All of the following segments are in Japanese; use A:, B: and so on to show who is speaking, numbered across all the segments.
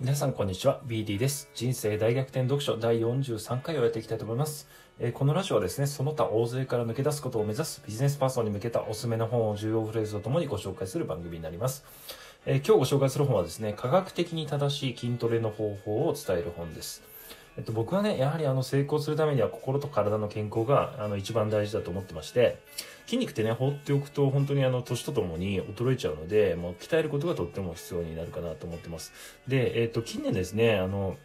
A: 皆さんこんにちは。BD です。人生大逆転読書第43回をやっていきたいと思います、えーこのラジオはですねその他大勢から抜け出すことを目指すビジネスパーソンに向けたおすすめの本を重要フレーズとともにご紹介する番組になります、えー今日ご紹介する本はですね科学的に正しい筋トレの方法を伝える本です。えっと、僕はね、やはりあの成功するためには心と体の健康があの一番大事だと思ってまして、筋肉ってね、放っておくと本当にあの年とともに衰えちゃうので、もう鍛えることがとっても必要になるかなと思ってます。で、えっと、近年ですね、あの、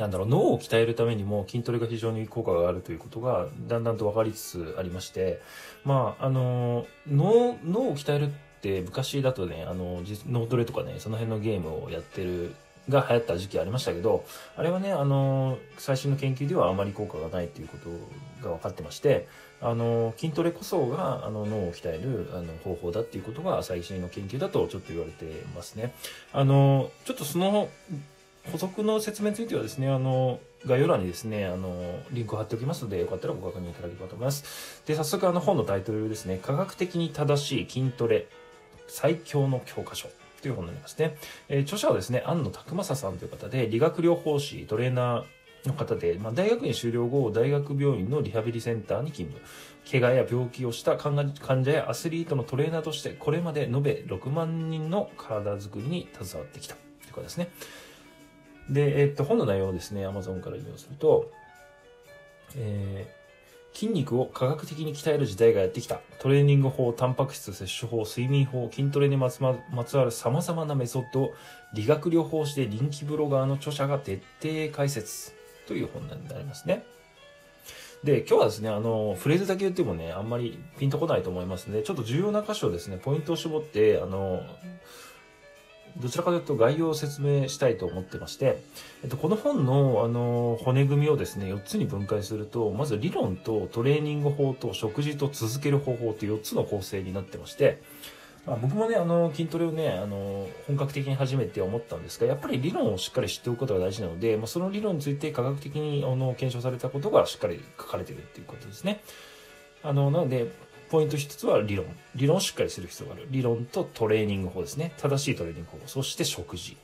A: なんだろう、脳を鍛えるためにも筋トレが非常に効果があるということがだんだんと分かりつつありまして、まあ、あの、脳、脳を鍛えるって昔だとね、あの、脳トレとかね、その辺のゲームをやってるが流行った時期ありましたけど、あれはね、あの、最新の研究ではあまり効果がないということが分かってまして、あの、筋トレこそが、あの、脳を鍛える、あの、方法だっていうことが最新の研究だとちょっと言われてますね。あの、ちょっとその、補足の説明についてはですね、あの、概要欄にですね、あの、リンクを貼っておきますので、よかったらご確認いただければと思います。で、早速あの本のタイトルですね、科学的に正しい筋トレ、最強の教科書という本になりますね。えー著者はですね、安野拓正さんという方で、理学療法士、トレーナーの方で、まあ、大学院修了後、大学病院のリハビリセンターに勤務。怪我や病気をした患者やアスリートのトレーナーとして、これまで延べ6万人の体づくりに携わってきたということですね。で、えっと、本の内容をですね、Amazon から引用すると、えー筋肉を科学的に鍛える時代がやってきた。トレーニング法、タンパク質摂取法、睡眠法、筋トレにまつ,、わる様々なメソッドを理学療法士で人気ブロガーの著者が徹底解説という本になりますね。で、今日はですね、あの、フレーズだけ言ってもね、あんまりピンとこないと思いますので、ちょっと重要な箇所をですね、ポイントを絞って、あの、どちらかというと概要を説明したいと思ってまして、えっと、この本の、あの、骨組みをですね、4つに分解すると、まず理論とトレーニング法と食事と続ける方法という4つの構成になってまして、まあ、僕もね、あの、筋トレをね、あの、本格的に始めて思ったんですが、やっぱり理論をしっかり知っておくことが大事なので、まあ、その理論について科学的に、あの、検証されたことがしっかり書かれているっていうことですね。あの、なので、ポイント一つは理論。理論をしっかりする必要がある。理論とトレーニング法ですね。正しいトレーニング法。そして食事。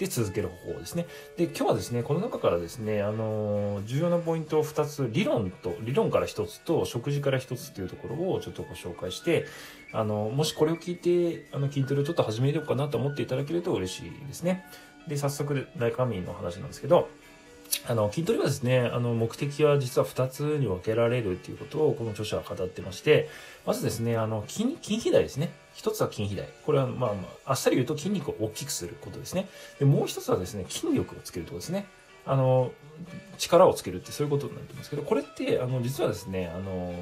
A: で、続ける方法ですね。で、今日はですね、この中からですね、あのー重要なポイントを2つ、理論と、理論から1つと、食事から1つというところをちょっとご紹介して、あの、もしこれを聞いて、あの、筋トレをちょっと始めようかなと思っていただけると嬉しいですね。で、早速、中身の話なんですけど、あの、筋トレはですね、あの、目的は実は2つに分けられるということを、この著者は語ってまして、まずですね、あの、筋、筋肥大ですね。一つは筋肥大。これは、まあ、まあ、あっさり言うと筋肉を大きくすることですね。で、もう一つはですね、筋力をつけるところですね。あの、力をつけるってそういうことになってますけど、これって、あの、実はですね、あの、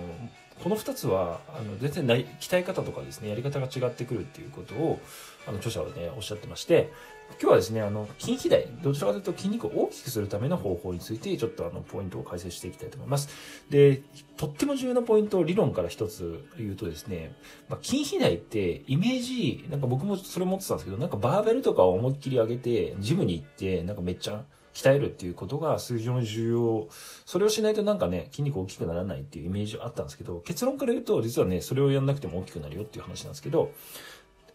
A: この二つは、あの、全然ない、鍛え方とかですね、やり方が違ってくるっていうことを、あの、著者はね、おっしゃってまして、今日はですね、あの、筋肥大、どちらかというと筋肉を大きくするための方法について、ちょっとあの、ポイントを解説していきたいと思います。で、とっても重要なポイントを理論から一つ言うとですね、まあ、筋肥大ってイメージ、なんか僕もそれ持ってたんですけど、なんかバーベルとかを思いっきり上げて、ジムに行って、なんかめっちゃ鍛えるっていうことが非常に重要。それをしないとなんかね、筋肉大きくならないっていうイメージがあったんですけど、結論から言うと、実はね、それをやんなくても大きくなるよっていう話なんですけど、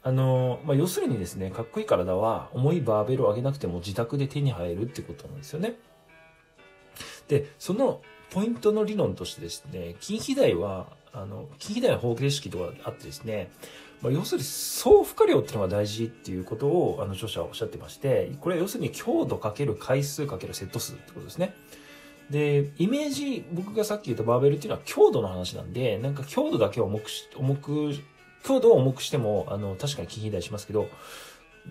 A: あの、まあ、要するにですね、かっこいい体は重いバーベルを上げなくても自宅で手に入るってことなんですよね。で、そのポイントの理論としてですね、筋肥大は、あの、筋肥大の方程式とかあってですね、まあ、要するに総負荷量っていうのが大事っていうことを、あの、著者はおっしゃってまして、これは要するに強度かける回数かけるセット数ってことですね。で、イメージ、僕がさっき言ったバーベルっていうのは強度の話なんで、なんか強度だけを重くし、重く、強度を重くしても、あの、確かに筋肥大しますけど、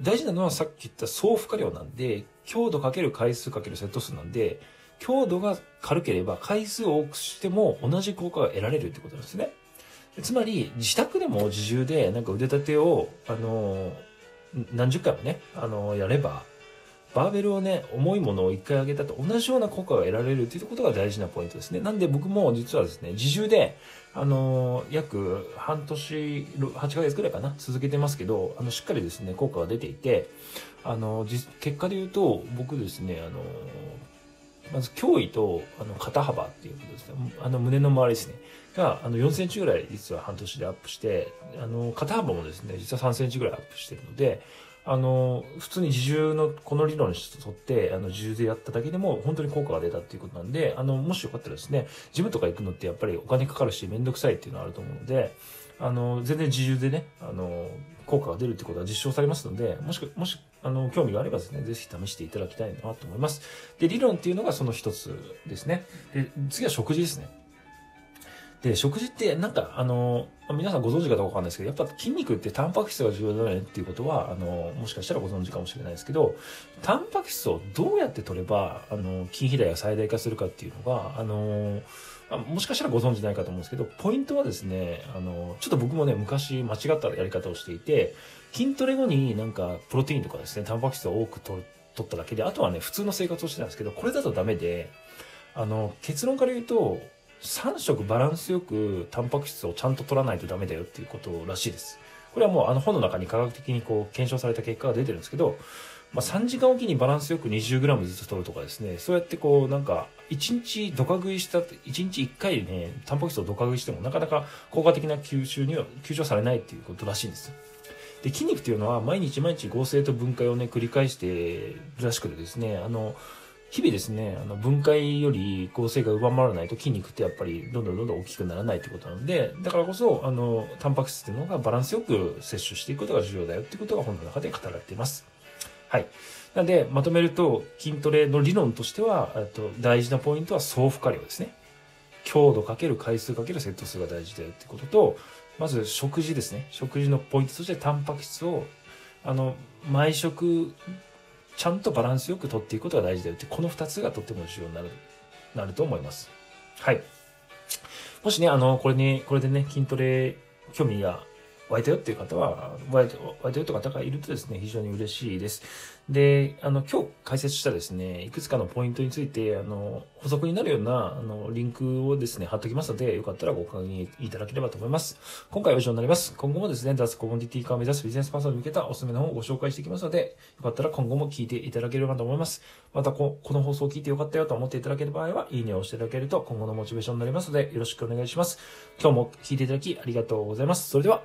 A: 大事なのはさっき言った総負荷量なんで、強度かける回数かけるセット数なんで、強度が軽ければ回数を多くしても同じ効果が得られるってことなんですね。つまり、自宅でも自重でなんか腕立てを、あの、何十回もね、あの、やれば、バーベルをね、重いものを一回上げたと同じような効果が得られるっていうことが大事なポイントですね。なんで僕も実はですね、自重で、あの、約半年、8ヶ月くらいかな、続けてますけど、あの、しっかりですね、効果が出ていて、あの、実結果で言うと、僕ですね、あの、まず胸囲とあの肩幅っていうことですね。あの胸の周りですね。が、あの4センチぐらい実は半年でアップして、あの肩幅もですね、実は3センチぐらいアップしてるので、あの、普通に自重のこの理論に沿って、あの、自重でやっただけでも本当に効果が出たっていうことなんで、あの、もしよかったらですね、ジムとか行くのってやっぱりお金かかるしめんどくさいっていうのはあると思うので、あの、全然自重でね、あの、効果が出るってことは実証されますので、もしく、もし、あの、興味があればですね、ぜひ試していただきたいなと思います。で、理論っていうのがその一つですね。で、次は食事ですね。で、食事ってなんか、あの、皆さんご存知かどうかわかんないですけど、やっぱ筋肉ってタンパク質が重要だよねっていうことは、あの、もしかしたらご存知かもしれないですけど、タンパク質をどうやって取れば、あの、筋肥大が最大化するかっていうのが、あの、もしかしたらご存知ないかと思うんですけど、ポイントはですね、あの、ちょっと僕もね、昔間違ったやり方をしていて、筋トレ後になんかプロテインとかですね、タンパク質を多く取取っただけで、あとはね、普通の生活をしてたんですけど、これだとダメで、あの、結論から言うと、3食バランスよくタンパク質をちゃんと取らないとダメだよっていうことらしいです。これはもうあの本の中に科学的にこう検証された結果が出てるんですけど、まあ、3時間おきにバランスよく 20g ずつ取るとかですね、そうやってこうなんか1日ドカ食いした、1日1回ね、タンパク質をドカ食いしてもなかなか効果的な吸収には、吸収されないっていうことらしいんです。で、筋肉っていうのは毎日毎日合成と分解をね、繰り返してるらしくてですね、あの、日々ですね、あの分解より合成が上回らないと筋肉ってやっぱりどんどんどんどん大きくならないということなので、だからこそ、あの、タンパク質っていうのがバランスよく摂取していくことが重要だよっていうことが本の中で語られています。はい。なので、まとめると、筋トレの理論としては、と大事なポイントは総負荷量ですね。強度かける回数かけるセット数が大事だよってことと、まず食事ですね。食事のポイントとしてタンパク質を、あの、毎食ちゃんとバランスよく取っていくことが大事だよって、この二つがとっても重要になる、なると思います。はい。もしね、あの、これに、これでね、筋トレ興味が湧いたよっていう方は、湧いたよって方がいるとですね、非常に嬉しいです。で、あの、今日解説したですね、いくつかのポイントについて、あの、補足になるような、あの、リンクをですね、貼っときますので、よかったらご確認いただければと思います。今回は以上になります。今後もですね、脱コモディティ化を目指すビジネスパーソンに向けたおすすめの本をご紹介していきますので、よかったら今後も聞いていただければと思います。またこ、この放送を聞いてよかったよと思っていただける場合は、いいねを押していただけると今後のモチベーションになりますので、よろしくお願いします。今日も聞いていただきありがとうございます。それでは、